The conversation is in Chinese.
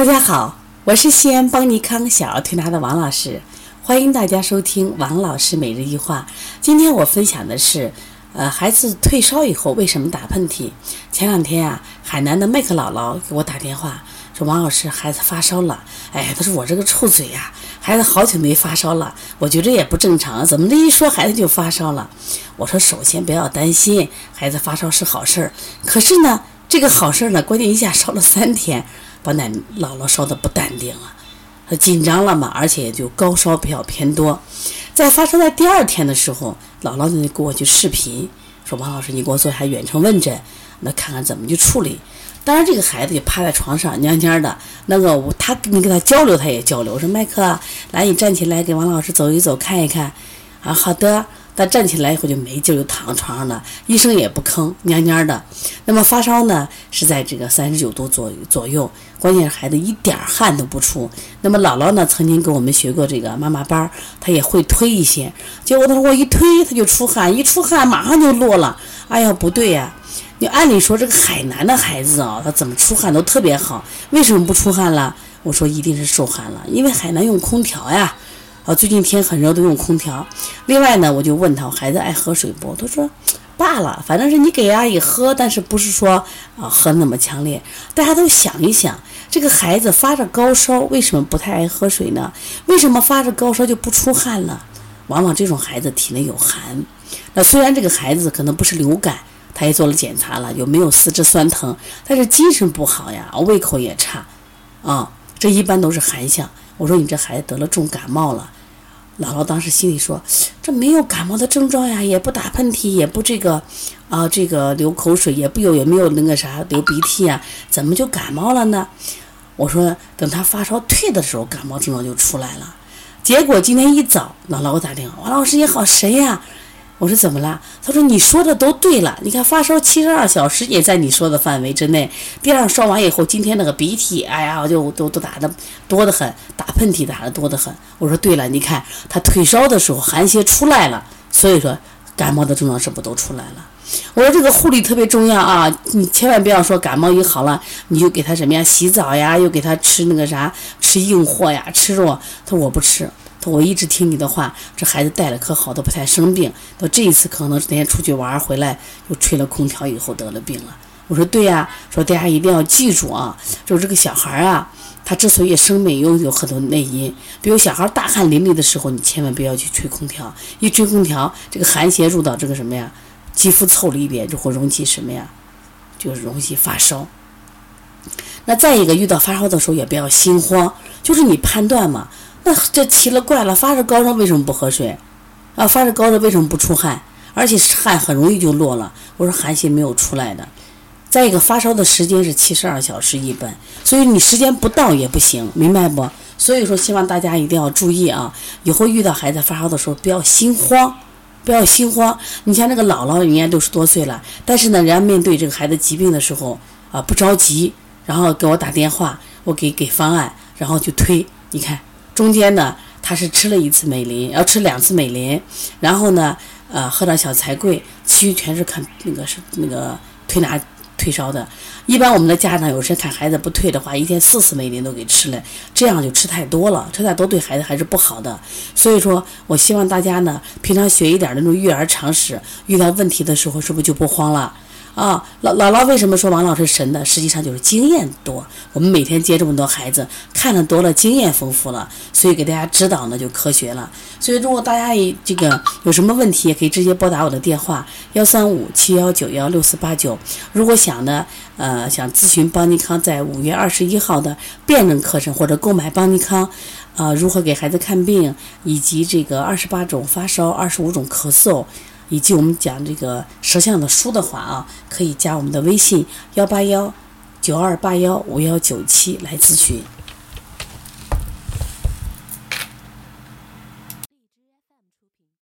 大家好，我是西安邦尼康小儿推拿的王老师，欢迎大家收听王老师每日一话。今天我分享的是，呃，孩子退烧以后为什么打喷嚏？前两天啊，海南的麦克姥姥给我打电话说，王老师孩子发烧了。哎，他说我这个臭嘴呀，孩子好久没发烧了，我觉着也不正常，怎么这一说孩子就发烧了？我说首先不要担心，孩子发烧是好事儿。可是呢，这个好事儿呢，关键一下烧了三天。把奶姥姥烧的不淡定了，他紧张了嘛，而且就高烧比较偏多。在发烧在第二天的时候，姥姥就给我去视频，说王老师，你给我做一下远程问诊，那看看怎么去处理。当然，这个孩子就趴在床上蔫蔫的，那个我他你跟他交流，他也交流。我说麦克，来你站起来给王老师走一走，看一看。啊，好的。他站起来以后就没劲，就躺床上了。医生也不吭，蔫蔫的。那么发烧呢，是在这个三十九度左左右。关键是孩子一点汗都不出。那么姥姥呢，曾经跟我们学过这个妈妈班，她也会推一些。结果她说我一推他就出汗，一出汗马上就落了。哎呀，不对呀！你按理说这个海南的孩子啊，他怎么出汗都特别好，为什么不出汗了？我说一定是受寒了，因为海南用空调呀。啊，最近天很热，都用空调。另外呢，我就问他，孩子爱喝水不？他说罢了，反正是你给阿姨喝，但是不是说啊喝那么强烈。大家都想一想，这个孩子发着高烧，为什么不太爱喝水呢？为什么发着高烧就不出汗了？往往这种孩子体内有寒。那虽然这个孩子可能不是流感，他也做了检查了，有没有四肢酸疼？但是精神不好呀，胃口也差，啊，这一般都是寒象。我说你这孩子得了重感冒了，姥姥当时心里说，这没有感冒的症状呀，也不打喷嚏，也不这个，啊，这个流口水，也不有也没有那个啥流鼻涕呀，怎么就感冒了呢？我说等他发烧退的时候，感冒症状就出来了。结果今天一早，姥姥给我打电话，王老师你好，谁呀？我说怎么了？他说你说的都对了。你看发烧七十二小时也在你说的范围之内。第二烧完以后，今天那个鼻涕，哎呀，我就都都打的多得很，打喷嚏打的多得很。我说对了，你看他退烧的时候寒邪出来了，所以说感冒的症状是不都出来了？我说这个护理特别重要啊，你千万不要说感冒一好了你就给他什么呀洗澡呀，又给他吃那个啥吃硬货呀，吃肉。他说我不吃。他我一直听你的话，这孩子带了可好，都不太生病。到这一次可能那天出去玩回来，又吹了空调以后得了病了。我说对呀，说大家一定要记住啊，就是这个小孩啊，他之所以生病，又有很多内因。比如小孩大汗淋漓的时候，你千万不要去吹空调，一吹空调，这个寒邪入到这个什么呀，肌肤腠理里边，就会引起什么呀，就是容易发烧。那再一个，遇到发烧的时候也不要心慌，就是你判断嘛。那这奇了怪了，发热高烧为什么不喝水？啊，发热高烧为什么不出汗？而且汗很容易就落了。我说寒邪没有出来的。再一个，发烧的时间是七十二小时一本，所以你时间不到也不行，明白不？所以说，希望大家一定要注意啊！以后遇到孩子发烧的时候，不要心慌，不要心慌。你像那个姥姥，人家六十多岁了，但是呢，人家面对这个孩子疾病的时候啊，不着急，然后给我打电话，我给给方案，然后就推，你看。中间呢，他是吃了一次美林，要吃两次美林，然后呢，呃，喝点小柴桂，其余全是看那个是那个推拿退烧的。一般我们的家长有时看孩子不退的话，一天四次美林都给吃了，这样就吃太多了，吃太多对孩子还是不好的。所以说我希望大家呢，平常学一点那种育儿常识，遇到问题的时候是不是就不慌了？啊，姥姥姥为什么说王老师神的？实际上就是经验多。我们每天接这么多孩子，看的多了，经验丰富了，所以给大家指导呢就科学了。所以如果大家也这个有什么问题，也可以直接拨打我的电话幺三五七幺九幺六四八九。如果想呢，呃，想咨询邦尼康在五月二十一号的辩证课程，或者购买邦尼康，啊，如何给孩子看病，以及这个二十八种发烧，二十五种咳嗽。以及我们讲这个舌象的书的话啊，可以加我们的微信幺八幺九二八幺五幺九七来咨询。